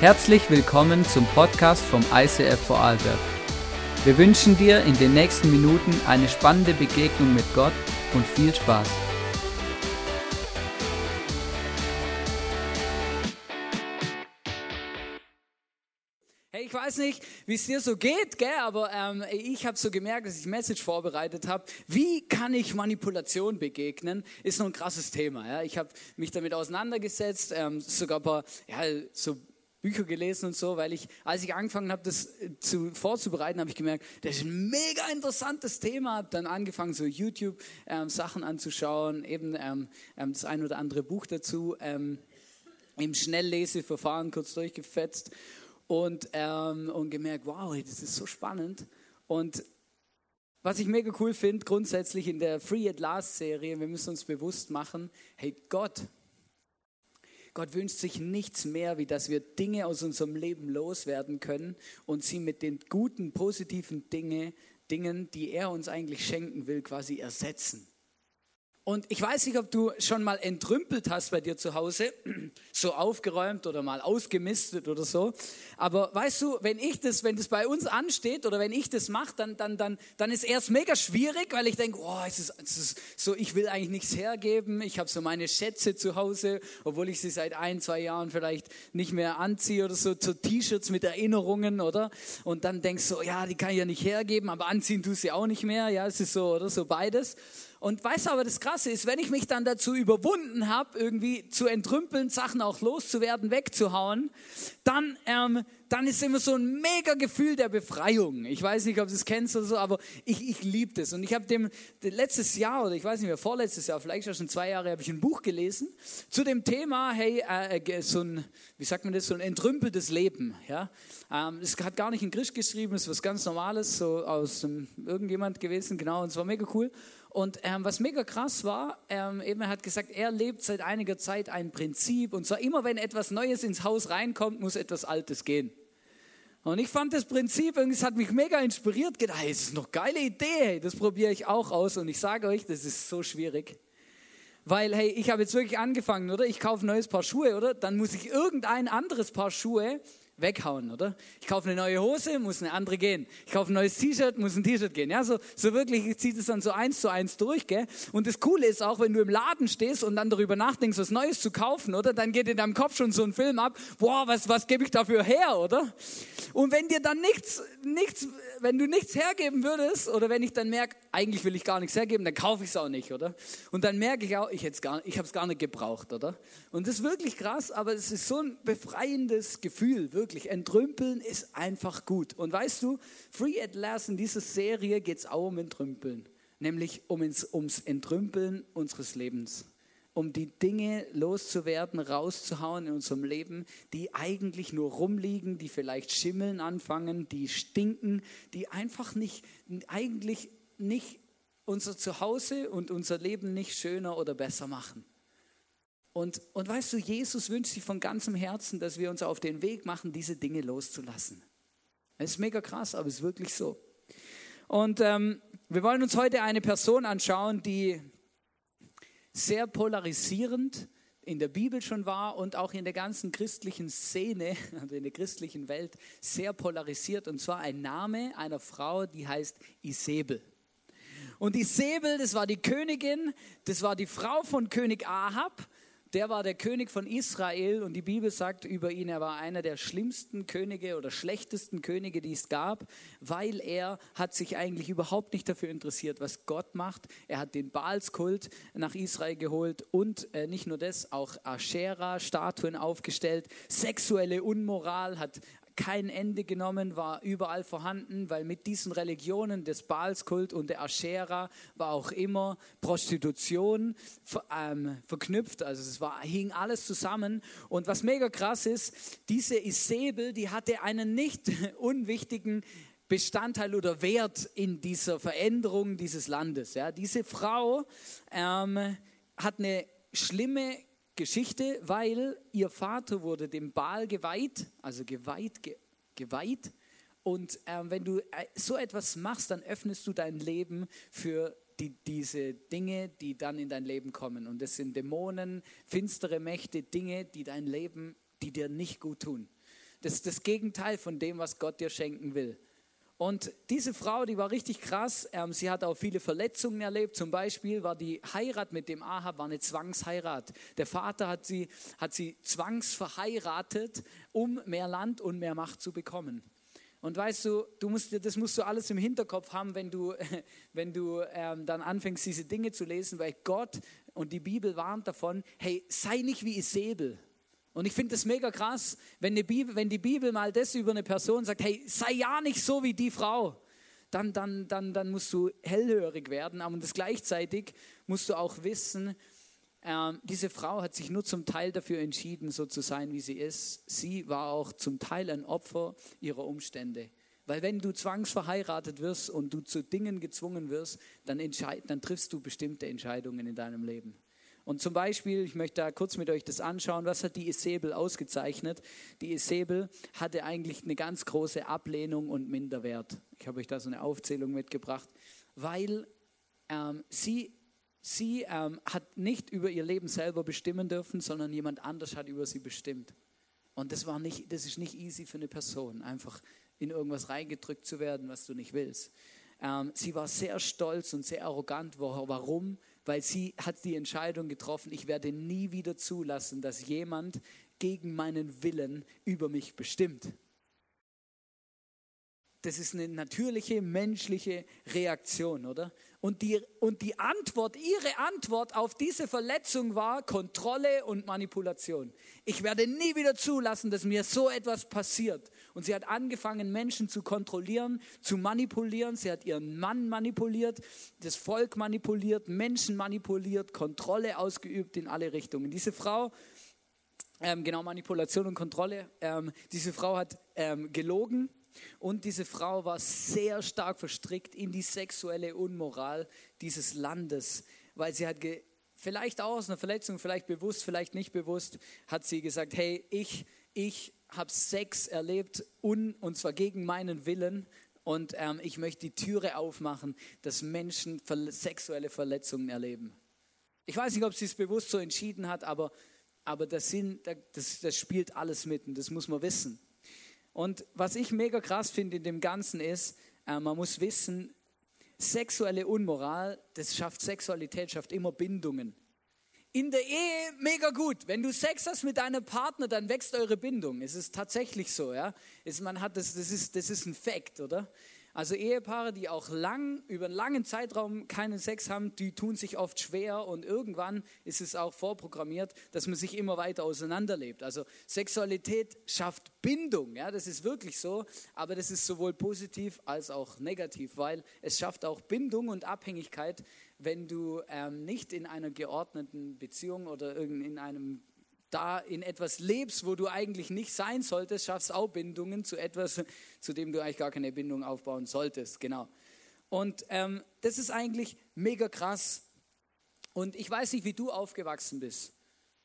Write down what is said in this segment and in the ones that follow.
Herzlich willkommen zum Podcast vom ICF Vorarlberg. Wir wünschen dir in den nächsten Minuten eine spannende Begegnung mit Gott und viel Spaß. Hey, ich weiß nicht, wie es dir so geht, gell? aber ähm, ich habe so gemerkt, dass ich Message vorbereitet habe. Wie kann ich Manipulation begegnen? Ist noch ein krasses Thema. Ja? Ich habe mich damit auseinandergesetzt, ähm, sogar ein paar ja, so Bücher gelesen und so, weil ich, als ich angefangen habe, das äh, zu, vorzubereiten, habe ich gemerkt, das ist ein mega interessantes Thema. Habe dann angefangen, so YouTube-Sachen ähm, anzuschauen, eben ähm, ähm, das ein oder andere Buch dazu, ähm, im Schnellleseverfahren kurz durchgefetzt und, ähm, und gemerkt, wow, das ist so spannend. Und was ich mega cool finde, grundsätzlich in der Free at Last Serie, wir müssen uns bewusst machen, hey, Gott Gott wünscht sich nichts mehr, wie dass wir Dinge aus unserem Leben loswerden können und sie mit den guten, positiven Dinge, Dingen, die er uns eigentlich schenken will, quasi ersetzen. Und ich weiß nicht, ob du schon mal entrümpelt hast bei dir zu Hause, so aufgeräumt oder mal ausgemistet oder so. Aber weißt du, wenn ich das, wenn das bei uns ansteht oder wenn ich das mache, dann, dann, dann, dann ist erst mega schwierig, weil ich denke, oh, es ist, es ist so, ich will eigentlich nichts hergeben. Ich habe so meine Schätze zu Hause, obwohl ich sie seit ein, zwei Jahren vielleicht nicht mehr anziehe oder so, so T-Shirts mit Erinnerungen, oder? Und dann denkst du, ja, die kann ich ja nicht hergeben, aber anziehen tust sie auch nicht mehr. Ja, es ist so, oder so beides. Und weißt du aber, das Krasse ist, wenn ich mich dann dazu überwunden habe, irgendwie zu entrümpeln, Sachen auch loszuwerden, wegzuhauen, dann, ähm, dann ist immer so ein mega Gefühl der Befreiung. Ich weiß nicht, ob du es kennst oder so, aber ich, ich liebe das. Und ich habe dem letztes Jahr oder ich weiß nicht mehr, vorletztes Jahr, vielleicht schon zwei Jahre, habe ich ein Buch gelesen zu dem Thema, hey, äh, äh so ein, wie sagt man das, so ein entrümpeltes Leben. Ja? Ähm, es hat gar nicht in Grisch geschrieben, es ist was ganz Normales, so aus ähm, irgendjemand gewesen, genau, und es war mega cool. Und ähm, was mega krass war, ähm, eben er hat gesagt, er lebt seit einiger Zeit ein Prinzip und zwar immer, wenn etwas Neues ins Haus reinkommt, muss etwas Altes gehen. Und ich fand das Prinzip, es hat mich mega inspiriert, gedacht, hey, das ist noch geile Idee, das probiere ich auch aus und ich sage euch, das ist so schwierig. Weil, hey, ich habe jetzt wirklich angefangen, oder? Ich kaufe ein neues Paar Schuhe, oder? Dann muss ich irgendein anderes Paar Schuhe weghauen, oder? Ich kaufe eine neue Hose, muss eine andere gehen. Ich kaufe ein neues T-Shirt, muss ein T-Shirt gehen. Ja, so, so wirklich zieht es dann so eins zu eins durch, gell? Und das Coole ist auch, wenn du im Laden stehst und dann darüber nachdenkst, was Neues zu kaufen, oder? Dann geht in deinem Kopf schon so ein Film ab, boah, was, was gebe ich dafür her, oder? Und wenn dir dann nichts, nichts, wenn du nichts hergeben würdest, oder wenn ich dann merke, eigentlich will ich gar nichts hergeben, dann kaufe ich es auch nicht, oder? Und dann merke ich auch, ich, ich habe es gar nicht gebraucht, oder? Und das ist wirklich krass, aber es ist so ein befreiendes Gefühl, wirklich wirklich. Entrümpeln ist einfach gut. Und weißt du, Free at Last in dieser Serie geht es auch um Entrümpeln. Nämlich um ins, ums Entrümpeln unseres Lebens. Um die Dinge loszuwerden, rauszuhauen in unserem Leben, die eigentlich nur rumliegen, die vielleicht schimmeln anfangen, die stinken, die einfach nicht, eigentlich nicht unser Zuhause und unser Leben nicht schöner oder besser machen. Und, und weißt du, Jesus wünscht sich von ganzem Herzen, dass wir uns auf den Weg machen, diese Dinge loszulassen. Es ist mega krass, aber es ist wirklich so. Und ähm, wir wollen uns heute eine Person anschauen, die sehr polarisierend in der Bibel schon war und auch in der ganzen christlichen Szene, also in der christlichen Welt, sehr polarisiert. Und zwar ein Name einer Frau, die heißt Isabel. Und Isabel, das war die Königin, das war die Frau von König Ahab der war der König von Israel und die Bibel sagt über ihn, er war einer der schlimmsten Könige oder schlechtesten Könige, die es gab, weil er hat sich eigentlich überhaupt nicht dafür interessiert, was Gott macht. Er hat den Baalskult nach Israel geholt und äh, nicht nur das, auch Aschera-Statuen aufgestellt, sexuelle Unmoral, hat kein Ende genommen, war überall vorhanden, weil mit diesen Religionen des Baalskult und der Aschera war auch immer Prostitution ähm, verknüpft. Also es war, hing alles zusammen. Und was mega krass ist, diese Isabel, die hatte einen nicht unwichtigen Bestandteil oder Wert in dieser Veränderung dieses Landes. Ja, diese Frau ähm, hat eine schlimme Geschichte, weil ihr Vater wurde dem Baal geweiht, also geweiht, ge, geweiht. Und äh, wenn du äh, so etwas machst, dann öffnest du dein Leben für die, diese Dinge, die dann in dein Leben kommen. Und das sind Dämonen, finstere Mächte, Dinge, die dein Leben, die dir nicht gut tun. Das ist das Gegenteil von dem, was Gott dir schenken will. Und diese Frau, die war richtig krass. Ähm, sie hat auch viele Verletzungen erlebt. Zum Beispiel war die Heirat mit dem Ahab war eine Zwangsheirat. Der Vater hat sie, hat sie zwangsverheiratet, um mehr Land und mehr Macht zu bekommen. Und weißt du, du musst, das musst du alles im Hinterkopf haben, wenn du, wenn du ähm, dann anfängst, diese Dinge zu lesen, weil Gott und die Bibel warnt davon, hey, sei nicht wie Isabel. Und ich finde das mega krass, wenn die, Bibel, wenn die Bibel mal das über eine Person sagt, hey, sei ja nicht so wie die Frau, dann, dann, dann, dann musst du hellhörig werden. Aber das gleichzeitig musst du auch wissen, äh, diese Frau hat sich nur zum Teil dafür entschieden, so zu sein, wie sie ist. Sie war auch zum Teil ein Opfer ihrer Umstände. Weil wenn du zwangsverheiratet wirst und du zu Dingen gezwungen wirst, dann, dann triffst du bestimmte Entscheidungen in deinem Leben. Und zum Beispiel, ich möchte da kurz mit euch das anschauen, was hat die Isabel ausgezeichnet? Die Isabel hatte eigentlich eine ganz große Ablehnung und Minderwert. Ich habe euch da so eine Aufzählung mitgebracht, weil ähm, sie, sie ähm, hat nicht über ihr Leben selber bestimmen dürfen, sondern jemand anders hat über sie bestimmt. Und das, war nicht, das ist nicht easy für eine Person, einfach in irgendwas reingedrückt zu werden, was du nicht willst. Ähm, sie war sehr stolz und sehr arrogant. Warum? Weil sie hat die Entscheidung getroffen, ich werde nie wieder zulassen, dass jemand gegen meinen Willen über mich bestimmt. Das ist eine natürliche menschliche Reaktion, oder? Und die, und die Antwort, ihre Antwort auf diese Verletzung war Kontrolle und Manipulation. Ich werde nie wieder zulassen, dass mir so etwas passiert. Und sie hat angefangen, Menschen zu kontrollieren, zu manipulieren. Sie hat ihren Mann manipuliert, das Volk manipuliert, Menschen manipuliert, Kontrolle ausgeübt in alle Richtungen. Diese Frau, ähm, genau Manipulation und Kontrolle, ähm, diese Frau hat ähm, gelogen und diese Frau war sehr stark verstrickt in die sexuelle Unmoral dieses Landes, weil sie hat vielleicht auch aus einer Verletzung, vielleicht bewusst, vielleicht nicht bewusst, hat sie gesagt, hey, ich, ich habe Sex erlebt un, und zwar gegen meinen Willen und ähm, ich möchte die Türe aufmachen, dass Menschen sexuelle Verletzungen erleben. Ich weiß nicht, ob sie es bewusst so entschieden hat, aber, aber das, sind, das, das spielt alles mit und das muss man wissen. Und was ich mega krass finde in dem Ganzen ist, äh, man muss wissen, sexuelle Unmoral, das schafft Sexualität, schafft immer Bindungen. In der Ehe mega gut. Wenn du Sex hast mit deinem Partner, dann wächst eure Bindung. Es ist tatsächlich so, ja. Es, man hat das, das ist, das ist ein Fakt, oder? Also Ehepaare, die auch lang, über einen langen Zeitraum keinen Sex haben, die tun sich oft schwer und irgendwann ist es auch vorprogrammiert, dass man sich immer weiter auseinanderlebt. Also Sexualität schafft Bindung, ja, das ist wirklich so, aber das ist sowohl positiv als auch negativ, weil es schafft auch Bindung und Abhängigkeit, wenn du ähm, nicht in einer geordneten Beziehung oder in einem da in etwas lebst, wo du eigentlich nicht sein solltest, schaffst auch Bindungen zu etwas, zu dem du eigentlich gar keine Bindung aufbauen solltest. Genau. Und ähm, das ist eigentlich mega krass. Und ich weiß nicht, wie du aufgewachsen bist.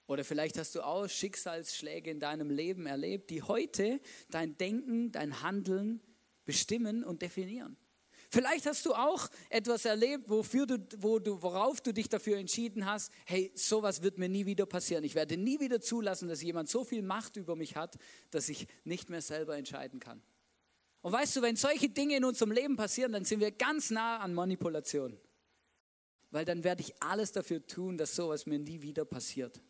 Oder vielleicht hast du auch Schicksalsschläge in deinem Leben erlebt, die heute dein Denken, dein Handeln bestimmen und definieren. Vielleicht hast du auch etwas erlebt, wofür du, wo du, worauf du dich dafür entschieden hast, hey, sowas wird mir nie wieder passieren. Ich werde nie wieder zulassen, dass jemand so viel Macht über mich hat, dass ich nicht mehr selber entscheiden kann. Und weißt du, wenn solche Dinge in unserem Leben passieren, dann sind wir ganz nah an Manipulation. Weil dann werde ich alles dafür tun, dass sowas mir nie wieder passiert.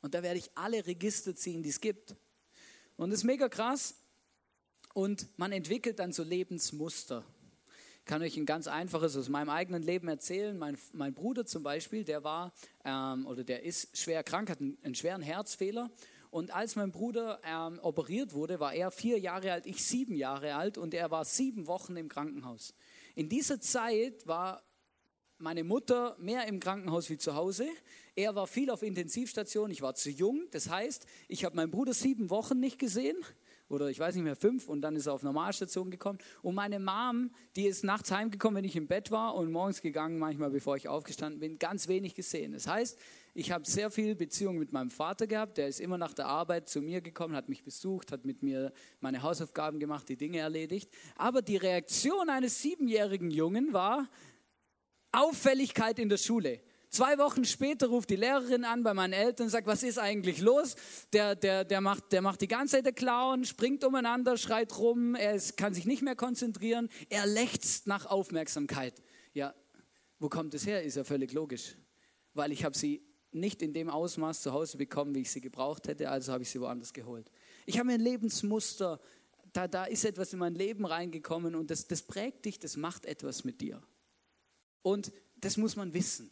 Und da werde ich alle Register ziehen, die es gibt. Und das ist mega krass. Und man entwickelt dann so Lebensmuster. Kann euch ein ganz einfaches aus meinem eigenen Leben erzählen. Mein, mein Bruder zum Beispiel, der war ähm, oder der ist schwer krank, hat einen, einen schweren Herzfehler. Und als mein Bruder ähm, operiert wurde, war er vier Jahre alt, ich sieben Jahre alt und er war sieben Wochen im Krankenhaus. In dieser Zeit war meine Mutter mehr im Krankenhaus wie zu Hause. Er war viel auf Intensivstation, ich war zu jung. Das heißt, ich habe meinen Bruder sieben Wochen nicht gesehen oder ich weiß nicht mehr, fünf und dann ist er auf Normalstation gekommen. Und meine Mom, die ist nachts heimgekommen, wenn ich im Bett war und morgens gegangen, manchmal bevor ich aufgestanden bin, ganz wenig gesehen. Das heißt, ich habe sehr viel Beziehung mit meinem Vater gehabt. Der ist immer nach der Arbeit zu mir gekommen, hat mich besucht, hat mit mir meine Hausaufgaben gemacht, die Dinge erledigt. Aber die Reaktion eines siebenjährigen Jungen war Auffälligkeit in der Schule. Zwei Wochen später ruft die Lehrerin an bei meinen Eltern und sagt, was ist eigentlich los? Der, der, der, macht, der macht die ganze Zeit der Clown, springt umeinander, schreit rum, er ist, kann sich nicht mehr konzentrieren, er lechzt nach Aufmerksamkeit. Ja, wo kommt es her? Ist ja völlig logisch. Weil ich habe sie nicht in dem Ausmaß zu Hause bekommen, wie ich sie gebraucht hätte, also habe ich sie woanders geholt. Ich habe ein Lebensmuster, da, da ist etwas in mein Leben reingekommen und das, das prägt dich, das macht etwas mit dir. Und das muss man wissen.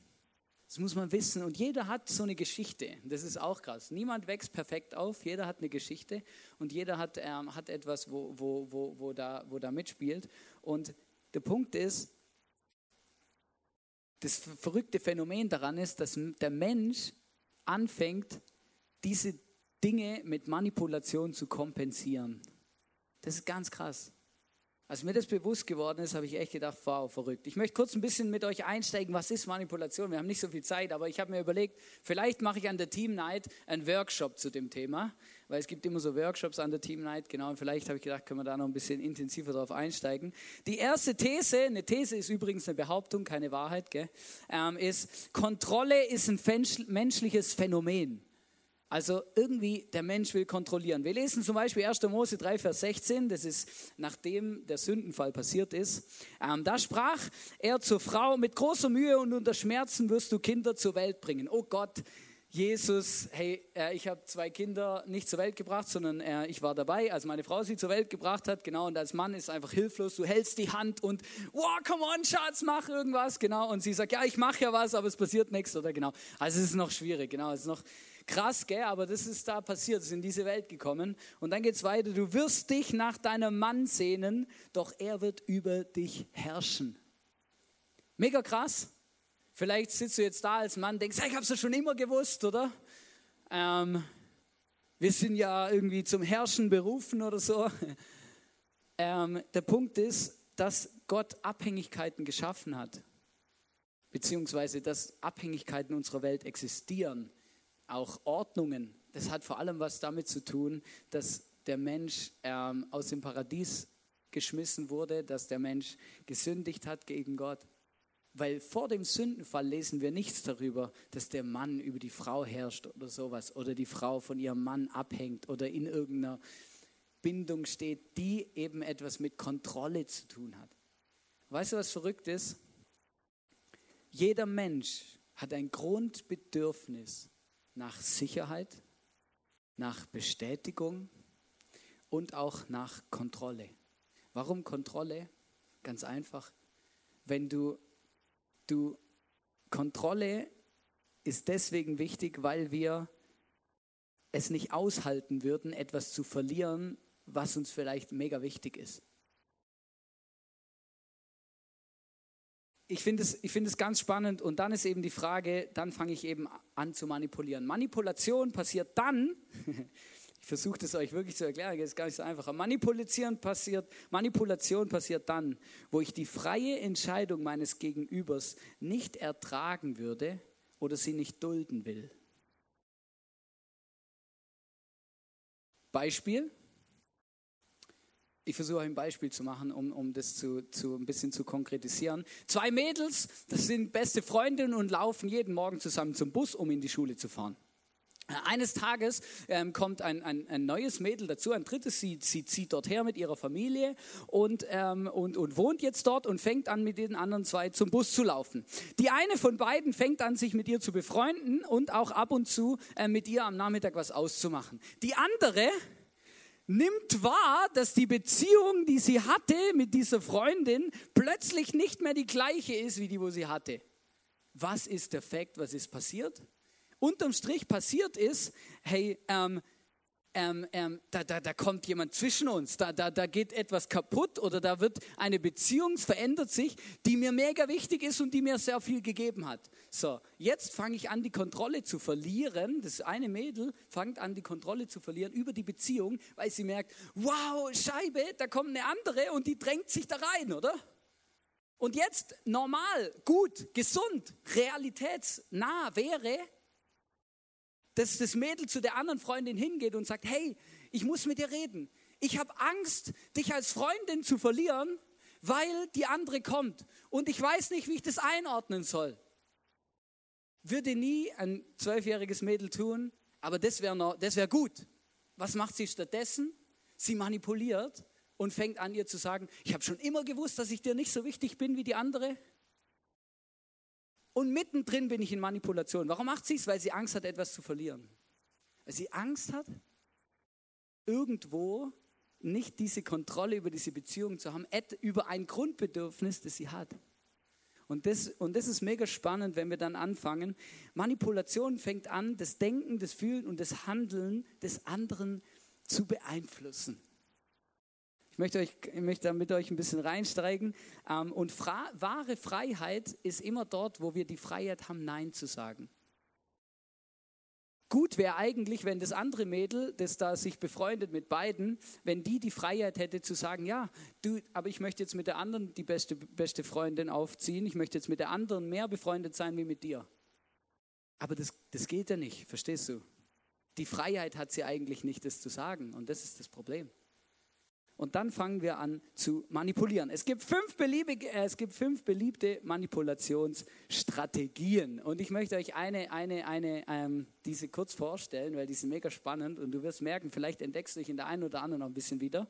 Das muss man wissen. Und jeder hat so eine Geschichte. Das ist auch krass. Niemand wächst perfekt auf. Jeder hat eine Geschichte und jeder hat, ähm, hat etwas, wo, wo, wo, wo, da, wo da mitspielt. Und der Punkt ist, das verrückte Phänomen daran ist, dass der Mensch anfängt, diese Dinge mit Manipulation zu kompensieren. Das ist ganz krass. Als mir das bewusst geworden ist, habe ich echt gedacht, wow, verrückt. Ich möchte kurz ein bisschen mit euch einsteigen, was ist Manipulation? Wir haben nicht so viel Zeit, aber ich habe mir überlegt, vielleicht mache ich an der Team Night einen Workshop zu dem Thema, weil es gibt immer so Workshops an der Team Night, genau, und vielleicht habe ich gedacht, können wir da noch ein bisschen intensiver drauf einsteigen. Die erste These, eine These ist übrigens eine Behauptung, keine Wahrheit, gell, ähm, ist, Kontrolle ist ein menschliches Phänomen. Also irgendwie der Mensch will kontrollieren. Wir lesen zum Beispiel 1. Mose 3, Vers 16, das ist nachdem der Sündenfall passiert ist. Ähm, da sprach er zur Frau, mit großer Mühe und unter Schmerzen wirst du Kinder zur Welt bringen. Oh Gott, Jesus, hey, äh, ich habe zwei Kinder nicht zur Welt gebracht, sondern äh, ich war dabei, als meine Frau sie zur Welt gebracht hat, genau, und als Mann ist einfach hilflos, du hältst die Hand und, wow, come on, Schatz, mach irgendwas, genau, und sie sagt, ja, ich mache ja was, aber es passiert nichts, oder genau. Also es ist noch schwierig, genau, es ist noch Krass, gell? Aber das ist da passiert, ist in diese Welt gekommen. Und dann geht es weiter. Du wirst dich nach deinem Mann sehnen, doch er wird über dich herrschen. Mega krass. Vielleicht sitzt du jetzt da als Mann, denkst, ich habe es ja schon immer gewusst, oder? Ähm, wir sind ja irgendwie zum Herrschen berufen oder so. Ähm, der Punkt ist, dass Gott Abhängigkeiten geschaffen hat, beziehungsweise dass Abhängigkeiten unserer Welt existieren auch Ordnungen. Das hat vor allem was damit zu tun, dass der Mensch ähm, aus dem Paradies geschmissen wurde, dass der Mensch gesündigt hat gegen Gott. Weil vor dem Sündenfall lesen wir nichts darüber, dass der Mann über die Frau herrscht oder sowas oder die Frau von ihrem Mann abhängt oder in irgendeiner Bindung steht, die eben etwas mit Kontrolle zu tun hat. Weißt du, was verrückt ist? Jeder Mensch hat ein Grundbedürfnis nach Sicherheit, nach Bestätigung und auch nach Kontrolle. Warum Kontrolle? Ganz einfach. Wenn du, du Kontrolle ist deswegen wichtig, weil wir es nicht aushalten würden, etwas zu verlieren, was uns vielleicht mega wichtig ist. Ich finde es, find es ganz spannend und dann ist eben die Frage, dann fange ich eben an zu manipulieren. Manipulation passiert dann, ich versuche das euch wirklich zu erklären, das ist gar nicht so einfach. Manipulation passiert, Manipulation passiert dann, wo ich die freie Entscheidung meines Gegenübers nicht ertragen würde oder sie nicht dulden will. Beispiel, ich versuche ein Beispiel zu machen, um, um das zu, zu, ein bisschen zu konkretisieren. Zwei Mädels, das sind beste Freundinnen und laufen jeden Morgen zusammen zum Bus, um in die Schule zu fahren. Eines Tages ähm, kommt ein, ein, ein, neues Mädel dazu, ein drittes, sie, sie zieht dort her mit ihrer Familie und, ähm, und, und wohnt jetzt dort und fängt an, mit den anderen zwei zum Bus zu laufen. Die eine von beiden fängt an, sich mit ihr zu befreunden und auch ab und zu äh, mit ihr am Nachmittag was auszumachen. Die andere, nimmt wahr, dass die Beziehung, die sie hatte mit dieser Freundin, plötzlich nicht mehr die gleiche ist, wie die, wo sie hatte. Was ist der Fakt? Was ist passiert? Unterm Strich passiert ist, hey, ähm, ähm, ähm, da, da, da kommt jemand zwischen uns, da, da, da geht etwas kaputt oder da wird eine Beziehung, verändert sich, die mir mega wichtig ist und die mir sehr viel gegeben hat. So, jetzt fange ich an, die Kontrolle zu verlieren. Das eine Mädel fängt an, die Kontrolle zu verlieren über die Beziehung, weil sie merkt, wow, Scheibe, da kommt eine andere und die drängt sich da rein, oder? Und jetzt normal, gut, gesund, realitätsnah wäre, dass das Mädel zu der anderen Freundin hingeht und sagt, hey, ich muss mit dir reden. Ich habe Angst, dich als Freundin zu verlieren, weil die andere kommt. Und ich weiß nicht, wie ich das einordnen soll. Würde nie ein zwölfjähriges Mädel tun, aber das wäre wär gut. Was macht sie stattdessen? Sie manipuliert und fängt an, ihr zu sagen, ich habe schon immer gewusst, dass ich dir nicht so wichtig bin wie die andere. Und mittendrin bin ich in Manipulation. Warum macht sie es? Weil sie Angst hat, etwas zu verlieren. Weil sie Angst hat, irgendwo nicht diese Kontrolle über diese Beziehung zu haben, über ein Grundbedürfnis, das sie hat. Und das, und das ist mega spannend, wenn wir dann anfangen. Manipulation fängt an, das Denken, das Fühlen und das Handeln des anderen zu beeinflussen. Ich möchte, euch, ich möchte da mit euch ein bisschen reinsteigen. Ähm, und wahre Freiheit ist immer dort, wo wir die Freiheit haben, Nein zu sagen. Gut wäre eigentlich, wenn das andere Mädel, das da sich befreundet mit beiden, wenn die die Freiheit hätte zu sagen, ja, du, aber ich möchte jetzt mit der anderen die beste, beste Freundin aufziehen, ich möchte jetzt mit der anderen mehr befreundet sein wie mit dir. Aber das, das geht ja nicht, verstehst du? Die Freiheit hat sie eigentlich nicht, das zu sagen und das ist das Problem. Und dann fangen wir an zu manipulieren. Es gibt fünf, beliebige, äh, es gibt fünf beliebte Manipulationsstrategien. Und ich möchte euch eine, eine, eine, ähm, diese kurz vorstellen, weil die sind mega spannend. Und du wirst merken, vielleicht entdeckst du dich in der einen oder anderen noch ein bisschen wieder.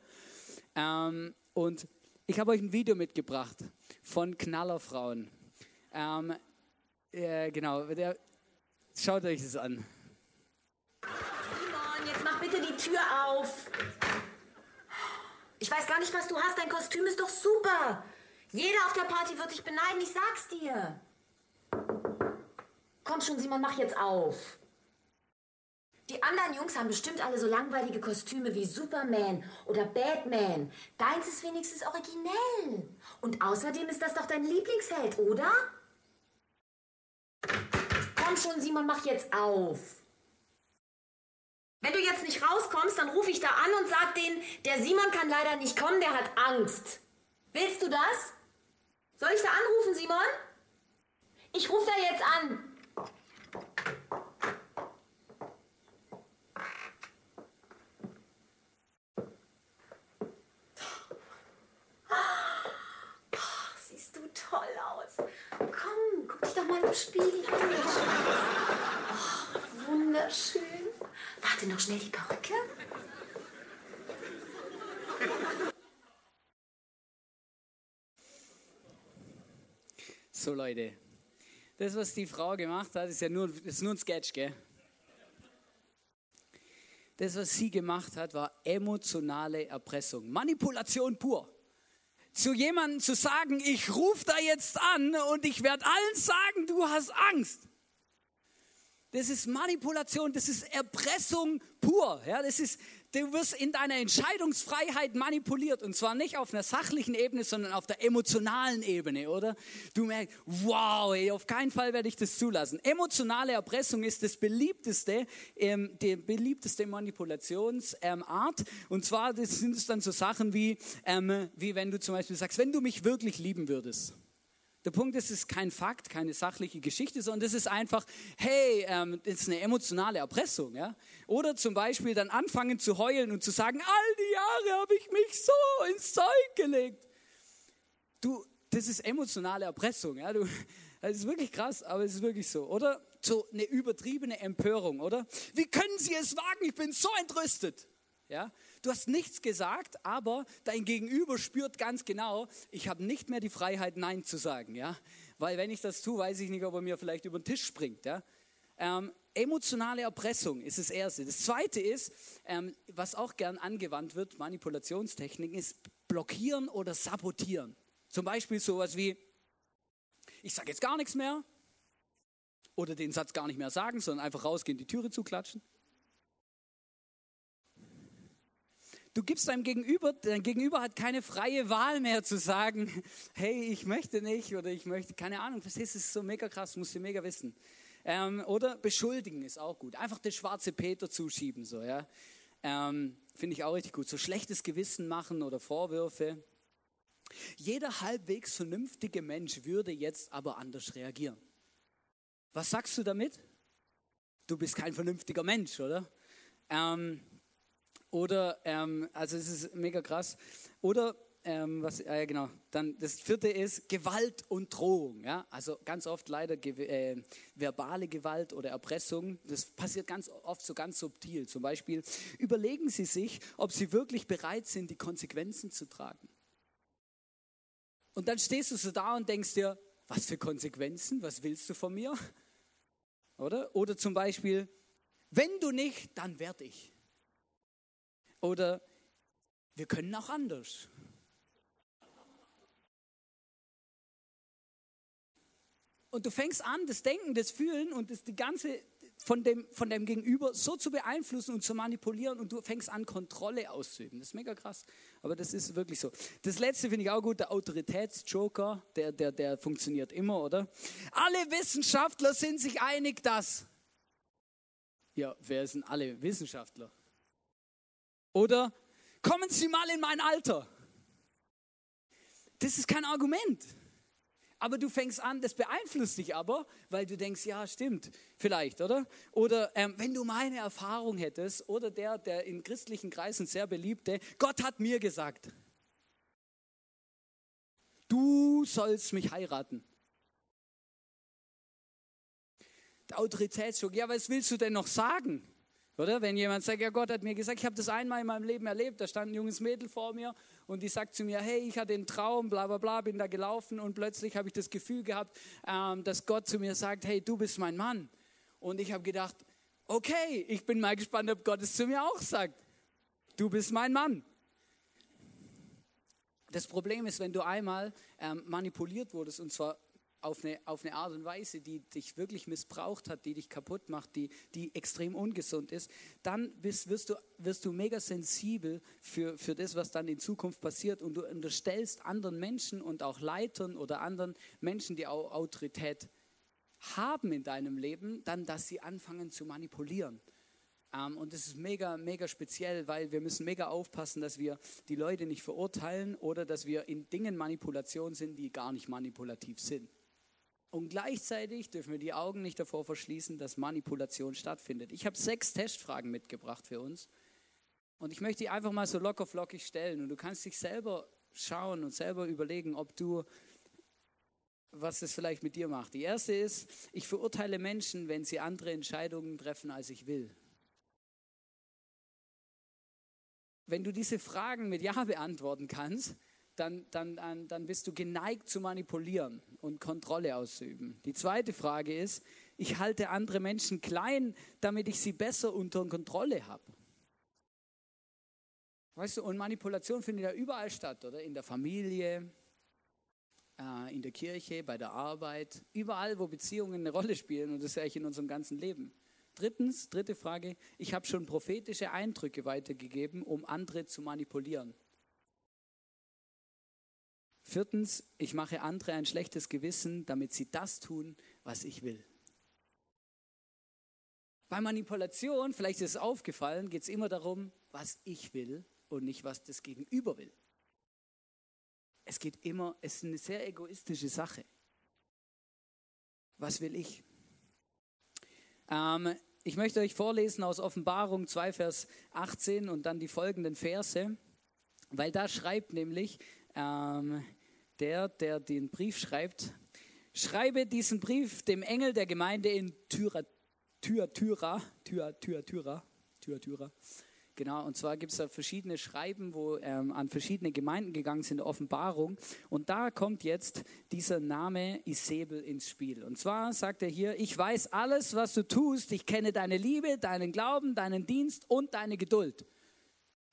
Ähm, und ich habe euch ein Video mitgebracht von Knallerfrauen. Ähm, äh, genau, der, schaut euch das an. Simon, jetzt mach bitte die Tür auf. Ich weiß gar nicht, was du hast. Dein Kostüm ist doch super. Jeder auf der Party wird dich beneiden, ich sag's dir. Komm schon, Simon, mach jetzt auf. Die anderen Jungs haben bestimmt alle so langweilige Kostüme wie Superman oder Batman. Deins ist wenigstens originell. Und außerdem ist das doch dein Lieblingsheld, oder? Komm schon, Simon, mach jetzt auf. Wenn du jetzt nicht rauskommst, dann rufe ich da an und sag denen, der Simon kann leider nicht kommen, der hat Angst. Willst du das? Soll ich da anrufen, Simon? Ich rufe da jetzt an. Siehst du toll aus. Komm, guck dich doch mal im Spiegel an. Oh, wunderschön. Warte noch schnell die Perücke. So Leute, das, was die Frau gemacht hat, ist ja nur, ist nur ein Sketch, gell? Das, was sie gemacht hat, war emotionale Erpressung, Manipulation pur. Zu jemandem zu sagen, ich rufe da jetzt an und ich werde allen sagen, du hast Angst das ist Manipulation, das ist Erpressung pur. Ja, das ist, du wirst in deiner Entscheidungsfreiheit manipuliert und zwar nicht auf einer sachlichen Ebene, sondern auf der emotionalen Ebene, oder? Du merkst, wow, ey, auf keinen Fall werde ich das zulassen. Emotionale Erpressung ist das beliebteste, ähm, die beliebteste Manipulationsart ähm, und zwar sind es dann so Sachen wie, ähm, wie wenn du zum Beispiel sagst, wenn du mich wirklich lieben würdest der Punkt ist, es ist kein Fakt, keine sachliche Geschichte, sondern es ist einfach, hey, ähm, das ist eine emotionale Erpressung. Ja? Oder zum Beispiel dann anfangen zu heulen und zu sagen, all die Jahre habe ich mich so ins Zeug gelegt. Du, das ist emotionale Erpressung. Ja? Du, das ist wirklich krass, aber es ist wirklich so. Oder so eine übertriebene Empörung, oder? Wie können Sie es wagen? Ich bin so entrüstet. Ja? Du hast nichts gesagt, aber dein Gegenüber spürt ganz genau, ich habe nicht mehr die Freiheit, Nein zu sagen. Ja? Weil wenn ich das tue, weiß ich nicht, ob er mir vielleicht über den Tisch springt. Ja? Ähm, emotionale Erpressung ist das Erste. Das Zweite ist, ähm, was auch gern angewandt wird, Manipulationstechniken, ist blockieren oder sabotieren. Zum Beispiel sowas wie, ich sage jetzt gar nichts mehr oder den Satz gar nicht mehr sagen, sondern einfach rausgehen, die Türe zuklatschen. Du gibst deinem Gegenüber, dein Gegenüber hat keine freie Wahl mehr zu sagen, hey, ich möchte nicht oder ich möchte, keine Ahnung, das ist so mega krass, musst du mega wissen. Ähm, oder beschuldigen ist auch gut. Einfach den schwarze Peter zuschieben, so, ja. Ähm, Finde ich auch richtig gut. So schlechtes Gewissen machen oder Vorwürfe. Jeder halbwegs vernünftige Mensch würde jetzt aber anders reagieren. Was sagst du damit? Du bist kein vernünftiger Mensch, oder? Ähm, oder, ähm, also es ist mega krass. Oder ähm, was, äh, genau, dann das vierte ist Gewalt und Drohung. Ja? Also ganz oft leider äh, verbale Gewalt oder Erpressung. Das passiert ganz oft so ganz subtil. Zum Beispiel überlegen Sie sich, ob Sie wirklich bereit sind, die Konsequenzen zu tragen. Und dann stehst du so da und denkst dir, was für Konsequenzen? Was willst du von mir? Oder? Oder zum Beispiel, wenn du nicht, dann werde ich. Oder wir können auch anders. Und du fängst an, das Denken, das Fühlen und das die ganze von dem, von dem Gegenüber so zu beeinflussen und zu manipulieren und du fängst an, Kontrolle auszuüben. Das ist mega krass, aber das ist wirklich so. Das letzte finde ich auch gut, der Autoritätsjoker, der, der, der funktioniert immer, oder? Alle Wissenschaftler sind sich einig, dass. Ja, wer sind alle Wissenschaftler? Oder kommen Sie mal in mein Alter. Das ist kein Argument. Aber du fängst an, das beeinflusst dich aber, weil du denkst, ja, stimmt, vielleicht, oder? Oder ähm, wenn du meine Erfahrung hättest, oder der, der in christlichen Kreisen sehr beliebte, Gott hat mir gesagt, du sollst mich heiraten. Der Autoritätsschock, ja, was willst du denn noch sagen? Oder wenn jemand sagt, ja, Gott hat mir gesagt, ich habe das einmal in meinem Leben erlebt, da stand ein junges Mädel vor mir und die sagt zu mir, hey, ich hatte einen Traum, bla bla bla, bin da gelaufen und plötzlich habe ich das Gefühl gehabt, ähm, dass Gott zu mir sagt, hey, du bist mein Mann. Und ich habe gedacht, okay, ich bin mal gespannt, ob Gott es zu mir auch sagt. Du bist mein Mann. Das Problem ist, wenn du einmal ähm, manipuliert wurdest, und zwar auf eine, auf eine Art und Weise, die dich wirklich missbraucht hat, die dich kaputt macht, die, die extrem ungesund ist, dann bist, wirst, du, wirst du mega sensibel für, für das, was dann in Zukunft passiert und du unterstellst anderen Menschen und auch Leitern oder anderen Menschen, die auch Autorität haben in deinem Leben, dann, dass sie anfangen zu manipulieren. Um, ähm, und das ist mega, mega speziell, weil wir müssen mega aufpassen, dass wir die Leute nicht verurteilen oder dass wir in Dingen Manipulation sind, die gar nicht manipulativ sind. Und gleichzeitig dürfen wir die Augen nicht davor verschließen, dass Manipulation stattfindet. Ich habe sechs Testfragen mitgebracht für uns. Und ich möchte die einfach mal so locker flockig stellen. Und du kannst dich selber schauen und selber überlegen, ob du, was das vielleicht mit dir macht. Die erste ist, ich verurteile Menschen, wenn sie andere Entscheidungen treffen, als ich will. Wenn du diese Fragen mit Ja beantworten kannst, dann, dann, dann bist du geneigt zu manipulieren und Kontrolle auszuüben. Die zweite Frage ist, ich halte andere Menschen klein, damit ich sie besser unter Kontrolle habe. Weißt du, und Manipulation findet ja überall statt, oder? In der Familie, äh, in der Kirche, bei der Arbeit, überall, wo Beziehungen eine Rolle spielen und das sehe ich in unserem ganzen Leben. Drittens, dritte Frage, ich habe schon prophetische Eindrücke weitergegeben, um andere zu manipulieren. Viertens, ich mache andere ein schlechtes Gewissen, damit sie das tun, was ich will. Bei Manipulation, vielleicht ist es aufgefallen, geht es immer darum, was ich will und nicht, was das Gegenüber will. Es geht immer, es ist eine sehr egoistische Sache. Was will ich? Ähm, ich möchte euch vorlesen aus Offenbarung 2, Vers 18 und dann die folgenden Verse, weil da schreibt nämlich ähm, der, der den Brief schreibt, schreibe diesen Brief dem Engel der Gemeinde in Thyra, Thyatira, Thyatira, Thyatira. Genau, und zwar gibt es da verschiedene Schreiben, wo ähm, an verschiedene Gemeinden gegangen sind, Offenbarung. Und da kommt jetzt dieser Name Isabel ins Spiel. Und zwar sagt er hier, ich weiß alles, was du tust. Ich kenne deine Liebe, deinen Glauben, deinen Dienst und deine Geduld.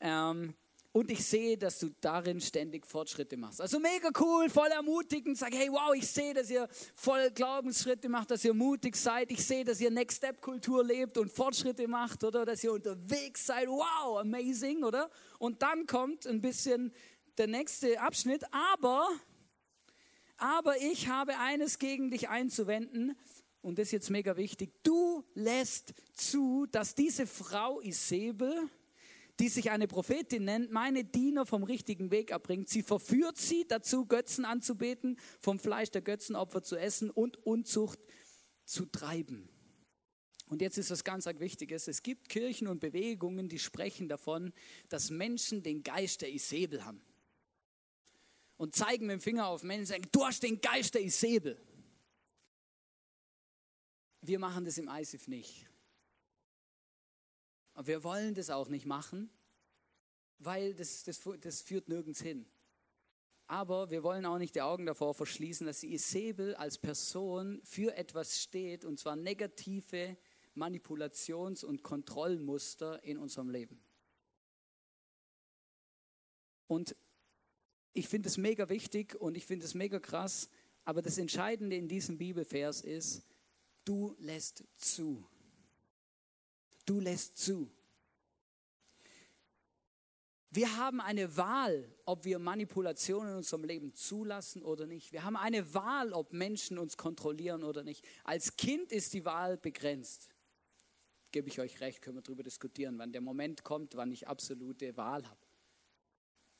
Ähm, und ich sehe, dass du darin ständig Fortschritte machst. Also mega cool, voll ermutigend. Sag, hey, wow, ich sehe, dass ihr voll Glaubensschritte macht, dass ihr mutig seid. Ich sehe, dass ihr Next Step Kultur lebt und Fortschritte macht, oder? Dass ihr unterwegs seid. Wow, amazing, oder? Und dann kommt ein bisschen der nächste Abschnitt. Aber, aber ich habe eines gegen dich einzuwenden. Und das ist jetzt mega wichtig. Du lässt zu, dass diese Frau Isabel, die sich eine Prophetin nennt, meine Diener vom richtigen Weg abbringt. Sie verführt sie dazu, Götzen anzubeten, vom Fleisch der Götzenopfer zu essen und Unzucht zu treiben. Und jetzt ist was ganz Wichtiges. Es gibt Kirchen und Bewegungen, die sprechen davon, dass Menschen den Geist der Isabel haben. und zeigen mit dem Finger auf Menschen und sagen, du hast den Geist der Isabel. Wir machen das im ISIF nicht. Und wir wollen das auch nicht machen, weil das, das, das führt nirgends hin. Aber wir wollen auch nicht die Augen davor verschließen, dass Isabel als Person für etwas steht, und zwar negative Manipulations- und Kontrollmuster in unserem Leben. Und ich finde es mega wichtig und ich finde es mega krass, aber das Entscheidende in diesem Bibelvers ist, du lässt zu. Du lässt zu. Wir haben eine Wahl, ob wir Manipulation in unserem Leben zulassen oder nicht. Wir haben eine Wahl, ob Menschen uns kontrollieren oder nicht. Als Kind ist die Wahl begrenzt. Gebe ich euch recht, können wir darüber diskutieren, wann der Moment kommt, wann ich absolute Wahl habe.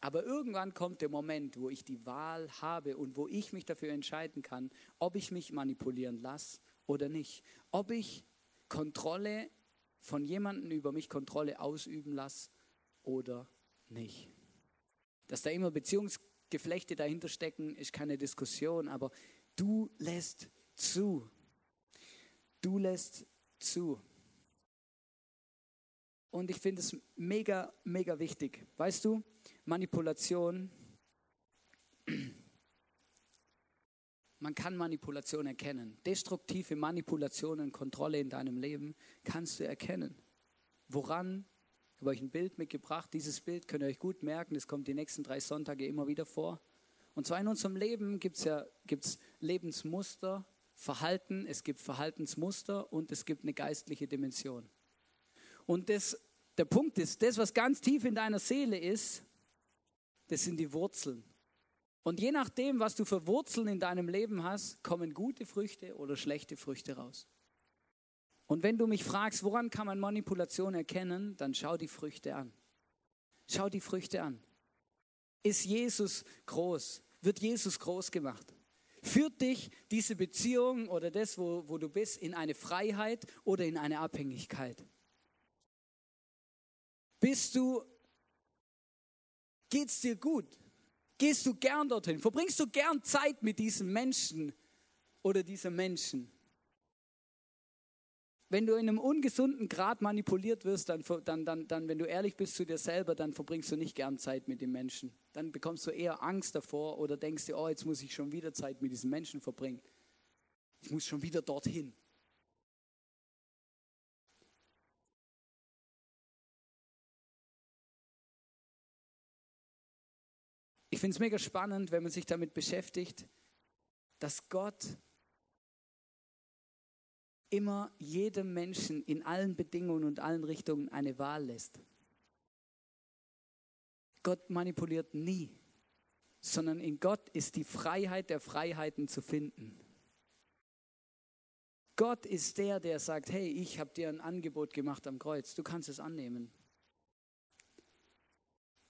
Aber irgendwann kommt der Moment, wo ich die Wahl habe und wo ich mich dafür entscheiden kann, ob ich mich manipulieren lasse oder nicht. Ob ich Kontrolle von jemandem über mich Kontrolle ausüben lasse oder nicht nicht. Dass da immer Beziehungsgeflechte dahinter stecken, ist keine Diskussion, aber du lässt zu. Du lässt zu. Und ich finde es mega, mega wichtig. Weißt du, Manipulation, man kann Manipulation erkennen. Destruktive Manipulationen, Kontrolle in deinem Leben kannst du erkennen. Woran ich habe euch ein Bild mitgebracht. Dieses Bild könnt ihr euch gut merken. Das kommt die nächsten drei Sonntage immer wieder vor. Und zwar in unserem Leben gibt es ja gibt's Lebensmuster, Verhalten, es gibt Verhaltensmuster und es gibt eine geistliche Dimension. Und das, der Punkt ist, das, was ganz tief in deiner Seele ist, das sind die Wurzeln. Und je nachdem, was du für Wurzeln in deinem Leben hast, kommen gute Früchte oder schlechte Früchte raus. Und wenn du mich fragst, woran kann man Manipulation erkennen, dann schau die Früchte an. Schau die Früchte an. Ist Jesus groß? Wird Jesus groß gemacht? Führt dich diese Beziehung oder das, wo, wo du bist, in eine Freiheit oder in eine Abhängigkeit? Bist du, geht's dir gut? Gehst du gern dorthin? Verbringst du gern Zeit mit diesem Menschen oder dieser Menschen? wenn du in einem ungesunden Grad manipuliert wirst, dann, dann, dann, dann, wenn du ehrlich bist zu dir selber, dann verbringst du nicht gern Zeit mit dem Menschen. Dann bekommst du eher Angst davor oder denkst dir, oh, jetzt muss ich schon wieder Zeit mit diesem Menschen verbringen. Ich muss schon wieder dorthin. Ich finde es mega spannend, wenn man sich damit beschäftigt, dass Gott immer jedem Menschen in allen Bedingungen und allen Richtungen eine Wahl lässt. Gott manipuliert nie, sondern in Gott ist die Freiheit der Freiheiten zu finden. Gott ist der, der sagt, hey, ich habe dir ein Angebot gemacht am Kreuz, du kannst es annehmen.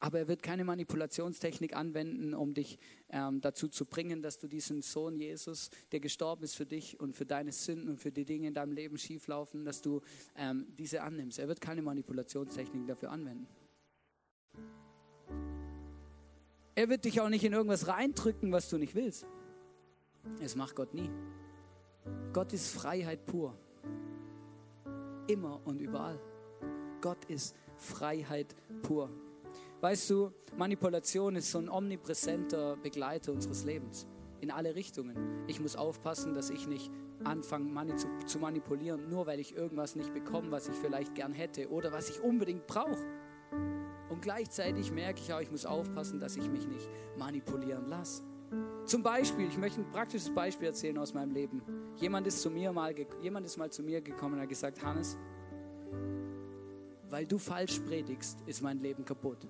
Aber er wird keine Manipulationstechnik anwenden, um dich ähm, dazu zu bringen, dass du diesen Sohn Jesus, der gestorben ist für dich und für deine Sünden und für die Dinge in deinem Leben schieflaufen, dass du ähm, diese annimmst. Er wird keine Manipulationstechnik dafür anwenden. Er wird dich auch nicht in irgendwas reindrücken, was du nicht willst. Das macht Gott nie. Gott ist Freiheit pur. Immer und überall. Gott ist Freiheit pur. Weißt du, Manipulation ist so ein omnipräsenter Begleiter unseres Lebens in alle Richtungen. Ich muss aufpassen, dass ich nicht anfange mani zu, zu, manipulieren, nur weil ich irgendwas nicht bekomme, was ich vielleicht gern hätte oder was ich unbedingt brauche. Und gleichzeitig merke ich auch, ich muss aufpassen, dass ich mich nicht manipulieren lasse. Zum Beispiel, ich möchte ein praktisches Beispiel erzählen aus meinem Leben. Jemand ist, zu mir mal, jemand ist mal zu mir gekommen und hat gesagt, Hannes, weil du falsch predigst, ist mein Leben kaputt.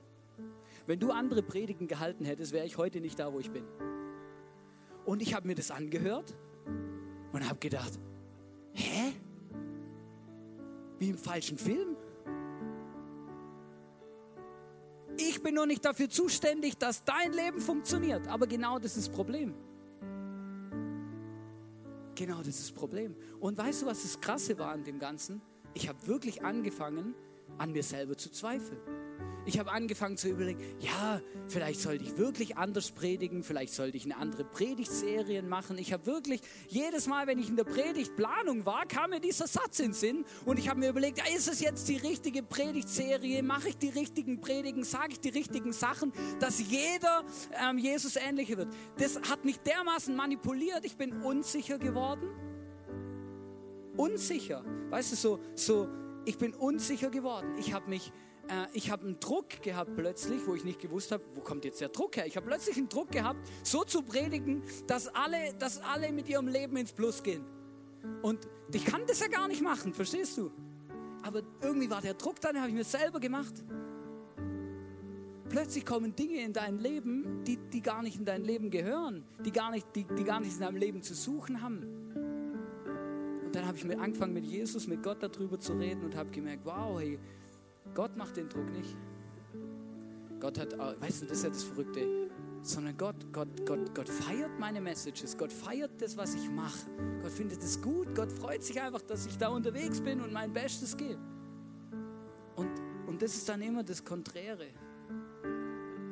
Wenn du andere Predigen gehalten hättest, wäre ich heute nicht da, wo ich bin. Und ich habe mir das angehört und habe gedacht, hä? Wie im falschen Film? Ich bin nur nicht dafür zuständig, dass dein Leben funktioniert. Aber genau das ist das Problem. Genau das ist das Problem. Und weißt du, was das Krasse war an dem Ganzen? Ich habe wirklich angefangen, an mir selber zu zweifeln. Ich habe angefangen zu überlegen, ja, vielleicht sollte ich wirklich anders predigen, vielleicht sollte ich eine andere Predigtserie machen. Ich habe wirklich, jedes Mal, wenn ich in der Predigtplanung war, kam mir dieser Satz in den Sinn und ich habe mir überlegt, ja, ist es jetzt die richtige Predigtserie, mache ich die richtigen Predigen, sage ich die richtigen Sachen, dass jeder ähm, Jesus ähnlicher wird. Das hat mich dermaßen manipuliert, ich bin unsicher geworden. Unsicher, weißt du, so, so, ich bin unsicher geworden. Ich habe mich äh, ich habe einen Druck gehabt plötzlich, wo ich nicht gewusst habe, wo kommt jetzt der Druck her? Ich habe plötzlich einen Druck gehabt, so zu predigen, dass alle, dass alle mit ihrem Leben ins Plus gehen. Und ich kann das ja gar nicht machen, verstehst du? Aber irgendwie war der Druck da, den habe ich mir selber gemacht. Plötzlich kommen Dinge in dein Leben, die, die gar nicht in dein Leben gehören, die gar, nicht, die, die gar nichts in deinem Leben zu suchen haben. Und dann habe ich angefangen mit Jesus, mit Gott darüber zu reden und habe gemerkt, wow, hey, Gott macht den Druck nicht. Gott hat, weißt du, das ist ja das Verrückte, sondern Gott, Gott, Gott, Gott feiert meine Messages, Gott feiert das, was ich mache. Gott findet es gut, Gott freut sich einfach, dass ich da unterwegs bin und mein Bestes gebe. Und, und das ist dann immer das Konträre.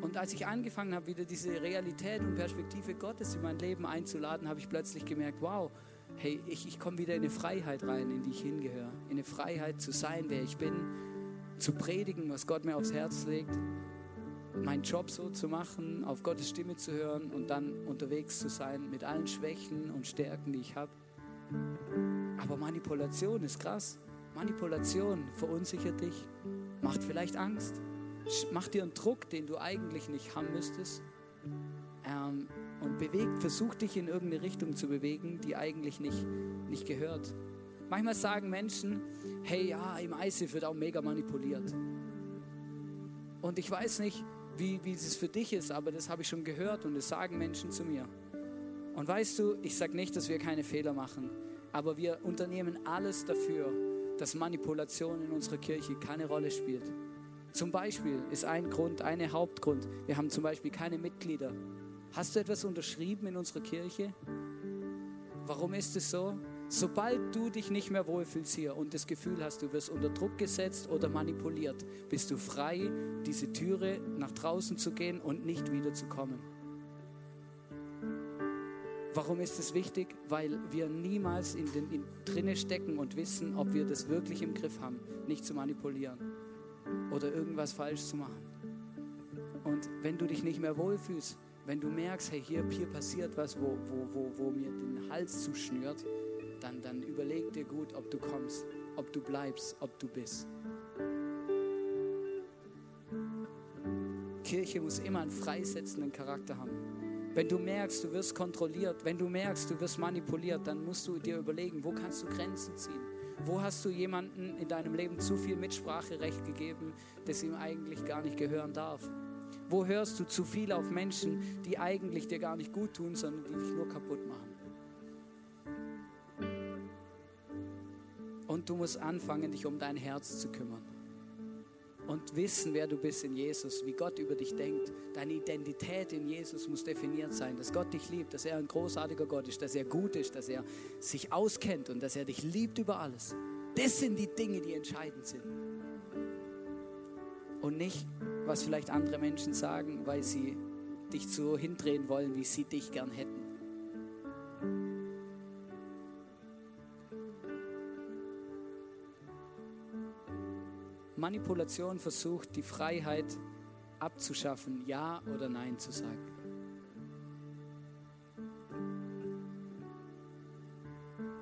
Und als ich angefangen habe, wieder diese Realität und Perspektive Gottes in mein Leben einzuladen, habe ich plötzlich gemerkt, wow, hey, ich, ich komme wieder in eine Freiheit rein, in die ich hingehöre. In eine Freiheit zu sein, wer ich bin zu predigen, was Gott mir aufs Herz legt, meinen Job so zu machen, auf Gottes Stimme zu hören und dann unterwegs zu sein mit allen Schwächen und Stärken, die ich habe. Aber Manipulation ist krass. Manipulation verunsichert dich, macht vielleicht Angst, macht dir einen Druck, den du eigentlich nicht haben müsstest ähm, und bewegt, versucht dich in irgendeine Richtung zu bewegen, die eigentlich nicht, nicht gehört. Manchmal sagen Menschen, hey, ja, im ICF wird auch mega manipuliert. Und ich weiß nicht, wie, wie es für dich ist, aber das habe ich schon gehört und das sagen Menschen zu mir. Und weißt du, ich sage nicht, dass wir keine Fehler machen, aber wir unternehmen alles dafür, dass Manipulation in unserer Kirche keine Rolle spielt. Zum Beispiel ist ein Grund, ein Hauptgrund, wir haben zum Beispiel keine Mitglieder. Hast du etwas unterschrieben in unserer Kirche? Warum ist es so? Sobald du dich nicht mehr wohlfühlst hier und das Gefühl hast, du wirst unter Druck gesetzt oder manipuliert, bist du frei, diese Türe nach draußen zu gehen und nicht wieder zu kommen. Warum ist es wichtig? Weil wir niemals in den in, drinne stecken und wissen, ob wir das wirklich im Griff haben, nicht zu manipulieren oder irgendwas falsch zu machen. Und wenn du dich nicht mehr wohlfühlst, wenn du merkst, hey, hier, hier passiert was, wo, wo, wo, wo mir den Hals zuschnürt, dann, dann überleg dir gut, ob du kommst, ob du bleibst, ob du bist. Kirche muss immer einen freisetzenden Charakter haben. Wenn du merkst, du wirst kontrolliert, wenn du merkst, du wirst manipuliert, dann musst du dir überlegen, wo kannst du Grenzen ziehen? Wo hast du jemandem in deinem Leben zu viel Mitspracherecht gegeben, das ihm eigentlich gar nicht gehören darf? Wo hörst du zu viel auf Menschen, die eigentlich dir gar nicht gut tun, sondern die dich nur kaputt machen? Und du musst anfangen, dich um dein Herz zu kümmern. Und wissen, wer du bist in Jesus, wie Gott über dich denkt. Deine Identität in Jesus muss definiert sein, dass Gott dich liebt, dass er ein großartiger Gott ist, dass er gut ist, dass er sich auskennt und dass er dich liebt über alles. Das sind die Dinge, die entscheidend sind. Und nicht, was vielleicht andere Menschen sagen, weil sie dich so hindrehen wollen, wie sie dich gern hätten. Manipulation versucht, die Freiheit abzuschaffen, Ja oder Nein zu sagen.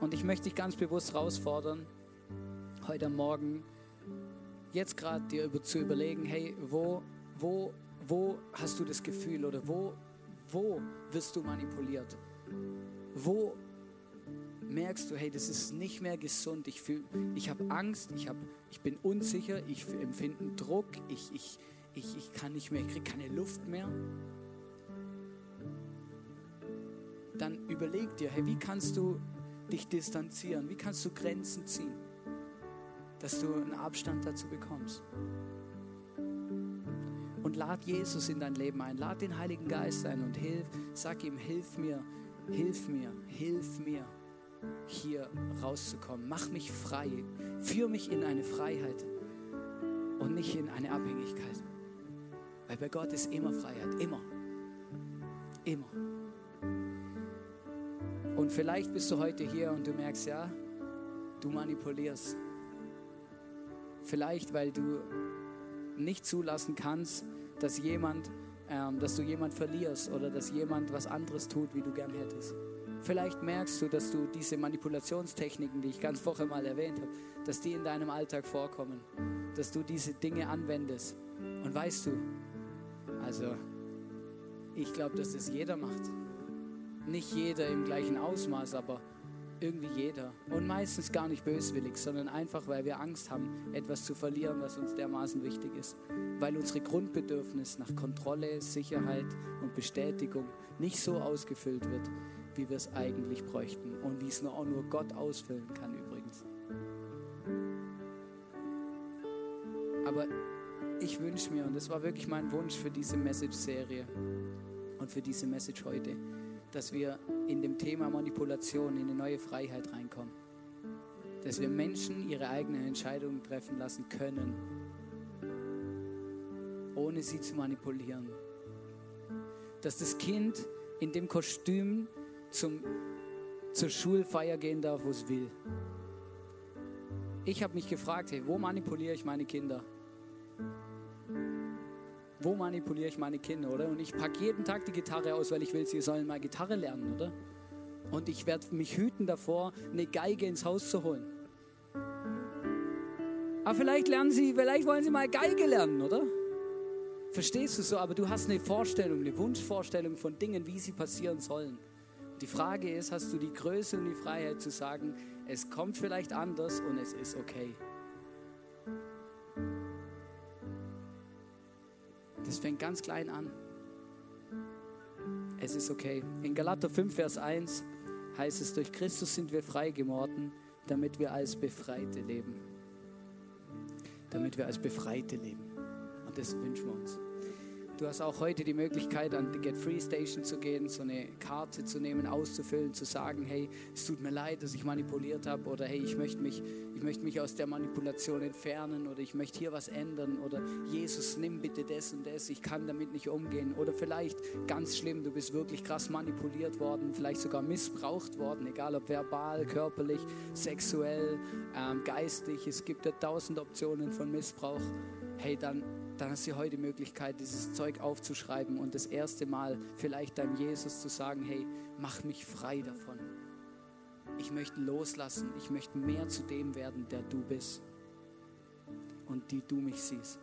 Und ich möchte dich ganz bewusst herausfordern, heute Morgen, jetzt gerade dir über, zu überlegen, hey, wo, wo, wo hast du das Gefühl oder wo, wo wirst du manipuliert? Wo merkst du, hey, das ist nicht mehr gesund. Ich, ich habe Angst, ich, hab, ich bin unsicher, ich empfinde Druck, ich, ich, ich, ich kann nicht mehr, ich kriege keine Luft mehr. Dann überleg dir, hey, wie kannst du dich distanzieren? Wie kannst du Grenzen ziehen, dass du einen Abstand dazu bekommst? Und lad Jesus in dein Leben ein, lad den Heiligen Geist ein und hilf, sag ihm, hilf mir, hilf mir, hilf mir hier rauszukommen. Mach mich frei. Führ mich in eine Freiheit. und nicht in eine Abhängigkeit. Weil bei Gott ist immer Freiheit, immer. Immer. Und vielleicht bist du heute hier und du merkst, ja, du manipulierst. Vielleicht, weil du nicht zulassen kannst, dass jemand, ähm, dass du jemand verlierst oder dass jemand was anderes tut, wie du gern hättest. Vielleicht merkst du, dass du diese Manipulationstechniken, die ich ganz vorher mal erwähnt habe, dass die in deinem Alltag vorkommen, dass du diese Dinge anwendest. Und weißt du, also ich glaube, dass das jeder macht. Nicht jeder im gleichen Ausmaß, aber irgendwie jeder. Und meistens gar nicht böswillig, sondern einfach, weil wir Angst haben, etwas zu verlieren, was uns dermaßen wichtig ist. Weil unsere Grundbedürfnis nach Kontrolle, Sicherheit und Bestätigung nicht so ausgefüllt wird, wie wir es eigentlich bräuchten. Und wie es nur auch nur Gott ausfüllen kann übrigens. Aber ich wünsche mir, und das war wirklich mein Wunsch für diese Message-Serie und für diese Message heute, dass wir in dem Thema Manipulation in eine neue Freiheit reinkommen. Dass wir Menschen ihre eigenen Entscheidungen treffen lassen können, ohne sie zu manipulieren. Dass das Kind in dem Kostüm zum, zur Schulfeier gehen darf, wo es will. Ich habe mich gefragt, hey, wo manipuliere ich meine Kinder? wo manipuliere ich meine Kinder, oder? Und ich packe jeden Tag die Gitarre aus, weil ich will, sie sollen mal Gitarre lernen, oder? Und ich werde mich hüten davor, eine Geige ins Haus zu holen. Aber vielleicht lernen sie, vielleicht wollen sie mal Geige lernen, oder? Verstehst du so? Aber du hast eine Vorstellung, eine Wunschvorstellung von Dingen, wie sie passieren sollen. Die Frage ist, hast du die Größe und die Freiheit zu sagen, es kommt vielleicht anders und es ist okay. Das fängt ganz klein an. Es ist okay. In Galater 5, Vers 1 heißt es, durch Christus sind wir frei geworden, damit wir als Befreite leben. Damit wir als Befreite leben. Und das wünschen wir uns. Du hast auch heute die Möglichkeit, an die Get Free Station zu gehen, so eine Karte zu nehmen, auszufüllen, zu sagen, hey, es tut mir leid, dass ich manipuliert habe oder hey, ich möchte mich, ich möchte mich aus der Manipulation entfernen oder ich möchte hier was ändern oder Jesus, nimm bitte das und das, ich kann damit nicht umgehen. Oder vielleicht ganz schlimm, du bist wirklich krass manipuliert worden, vielleicht sogar missbraucht worden, egal ob verbal, körperlich, sexuell, ähm, geistig. Es gibt ja tausend Optionen von Missbrauch. Hey, dann dann hast du heute die Möglichkeit, dieses Zeug aufzuschreiben und das erste Mal vielleicht deinem Jesus zu sagen, hey, mach mich frei davon. Ich möchte loslassen, ich möchte mehr zu dem werden, der du bist und die du mich siehst.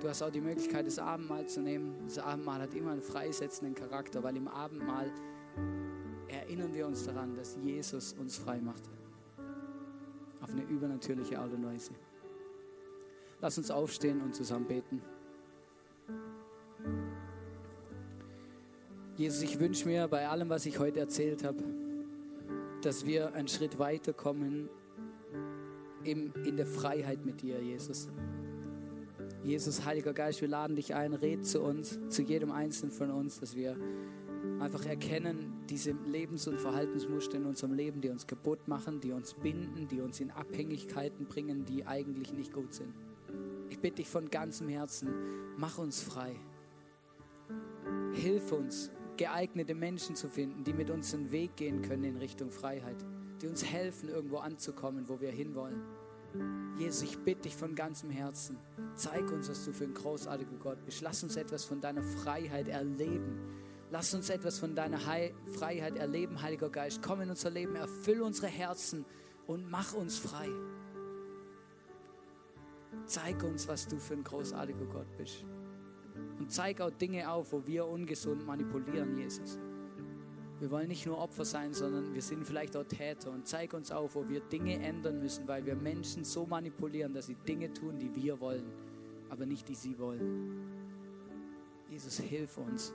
Du hast auch die Möglichkeit, das Abendmahl zu nehmen. Das Abendmahl hat immer einen freisetzenden Charakter, weil im Abendmahl erinnern wir uns daran, dass Jesus uns frei machte. Auf eine übernatürliche Art und Weise. Lass uns aufstehen und zusammen beten. Jesus, ich wünsche mir bei allem, was ich heute erzählt habe, dass wir einen Schritt weiterkommen im, in der Freiheit mit dir, Jesus. Jesus, Heiliger Geist, wir laden dich ein, red zu uns, zu jedem Einzelnen von uns, dass wir einfach erkennen, diese Lebens- und Verhaltensmuster in unserem Leben, die uns kaputt machen, die uns binden, die uns in Abhängigkeiten bringen, die eigentlich nicht gut sind. Ich bitte dich von ganzem Herzen, mach uns frei. Hilf uns, geeignete Menschen zu finden, die mit uns einen Weg gehen können in Richtung Freiheit, die uns helfen, irgendwo anzukommen, wo wir hinwollen. Jesus, ich bitte dich von ganzem Herzen, zeig uns, was du für ein großartiger Gott bist. Lass uns etwas von deiner Freiheit erleben. Lass uns etwas von deiner Heil Freiheit erleben, Heiliger Geist. Komm in unser Leben, erfüll unsere Herzen und mach uns frei. Zeig uns, was du für ein großartiger Gott bist. Und zeig auch Dinge auf, wo wir ungesund manipulieren, Jesus. Wir wollen nicht nur Opfer sein, sondern wir sind vielleicht auch Täter. Und zeig uns auf, wo wir Dinge ändern müssen, weil wir Menschen so manipulieren, dass sie Dinge tun, die wir wollen, aber nicht die sie wollen. Jesus, hilf uns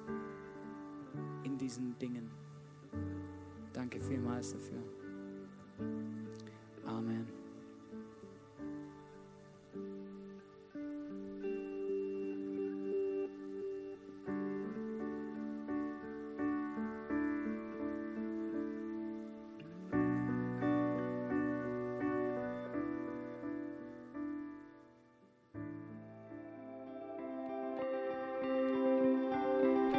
in diesen Dingen. Danke vielmals dafür. Amen.